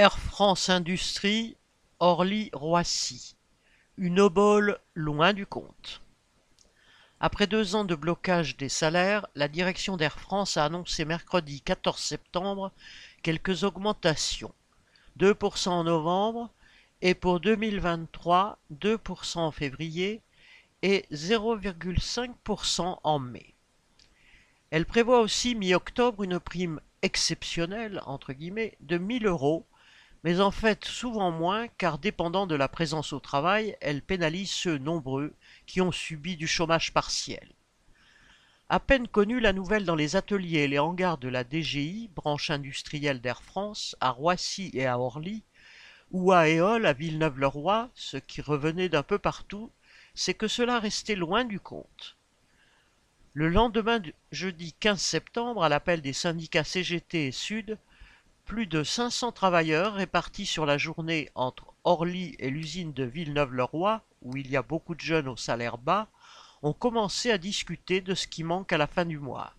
Air France Industrie, Orly-Roissy. Une obole loin du compte. Après deux ans de blocage des salaires, la direction d'Air France a annoncé mercredi 14 septembre quelques augmentations. 2% en novembre et pour 2023, 2% en février et 0,5% en mai. Elle prévoit aussi mi-octobre une prime exceptionnelle entre guillemets de 1000 euros mais en fait souvent moins car dépendant de la présence au travail, elle pénalise ceux nombreux qui ont subi du chômage partiel. À peine connue la nouvelle dans les ateliers et les hangars de la DGI, branche industrielle d'Air France, à Roissy et à Orly, ou à Éole, à Villeneuve-le-Roi, ce qui revenait d'un peu partout, c'est que cela restait loin du compte. Le lendemain, jeudi 15 septembre, à l'appel des syndicats CGT et Sud, plus de 500 travailleurs répartis sur la journée entre Orly et l'usine de Villeneuve-le-Roi, où il y a beaucoup de jeunes au salaire bas, ont commencé à discuter de ce qui manque à la fin du mois.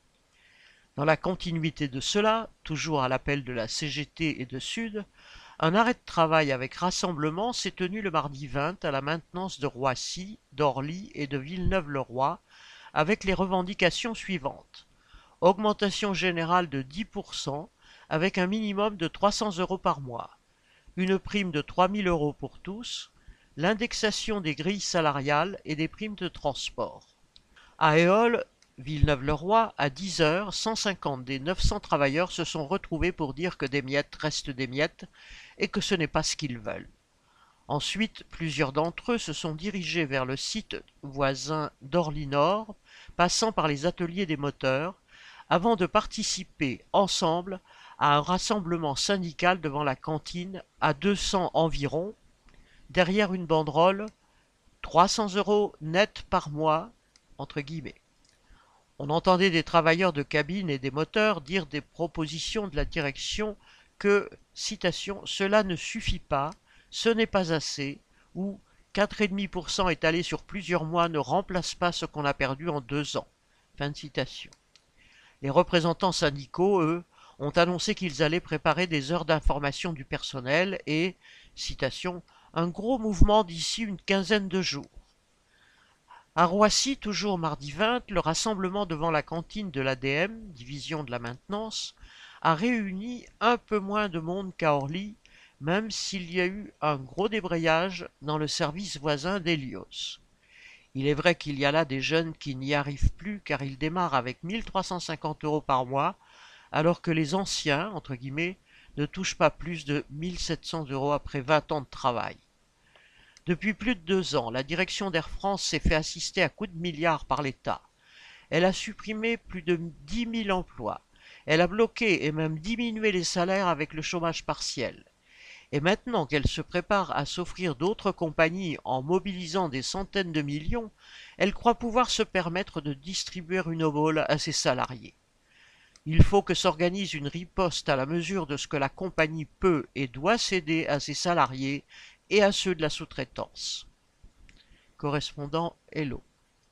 Dans la continuité de cela, toujours à l'appel de la CGT et de Sud, un arrêt de travail avec rassemblement s'est tenu le mardi 20 à la maintenance de Roissy, d'Orly et de Villeneuve-le-Roi, avec les revendications suivantes. Augmentation générale de 10%, avec un minimum de 300 euros par mois, une prime de 3000 euros pour tous, l'indexation des grilles salariales et des primes de transport. À Éole, Villeneuve-le-Roi, à 10 heures, 150 des 900 travailleurs se sont retrouvés pour dire que des miettes restent des miettes et que ce n'est pas ce qu'ils veulent. Ensuite, plusieurs d'entre eux se sont dirigés vers le site voisin d'Orly-Nord, passant par les ateliers des moteurs, avant de participer ensemble à un rassemblement syndical devant la cantine à 200 environ, derrière une banderole 300 euros net par mois, entre guillemets. On entendait des travailleurs de cabine et des moteurs dire des propositions de la direction que, citation, cela ne suffit pas, ce n'est pas assez, ou 4,5% étalé sur plusieurs mois ne remplace pas ce qu'on a perdu en deux ans. Fin de citation. Les représentants syndicaux, eux, ont annoncé qu'ils allaient préparer des heures d'information du personnel et, citation, un gros mouvement d'ici une quinzaine de jours. À Roissy, toujours mardi 20, le rassemblement devant la cantine de l'ADM, division de la maintenance, a réuni un peu moins de monde qu'à Orly, même s'il y a eu un gros débrayage dans le service voisin d'Elios. Il est vrai qu'il y a là des jeunes qui n'y arrivent plus car ils démarrent avec 1350 euros par mois alors que les anciens, entre guillemets, ne touchent pas plus de 1700 euros après 20 ans de travail. Depuis plus de deux ans, la direction d'Air France s'est fait assister à coups de milliards par l'État. Elle a supprimé plus de 10 000 emplois. Elle a bloqué et même diminué les salaires avec le chômage partiel. Et maintenant qu'elle se prépare à s'offrir d'autres compagnies en mobilisant des centaines de millions, elle croit pouvoir se permettre de distribuer une obole à ses salariés. Il faut que s'organise une riposte à la mesure de ce que la compagnie peut et doit céder à ses salariés et à ceux de la sous-traitance. Correspondant Hello.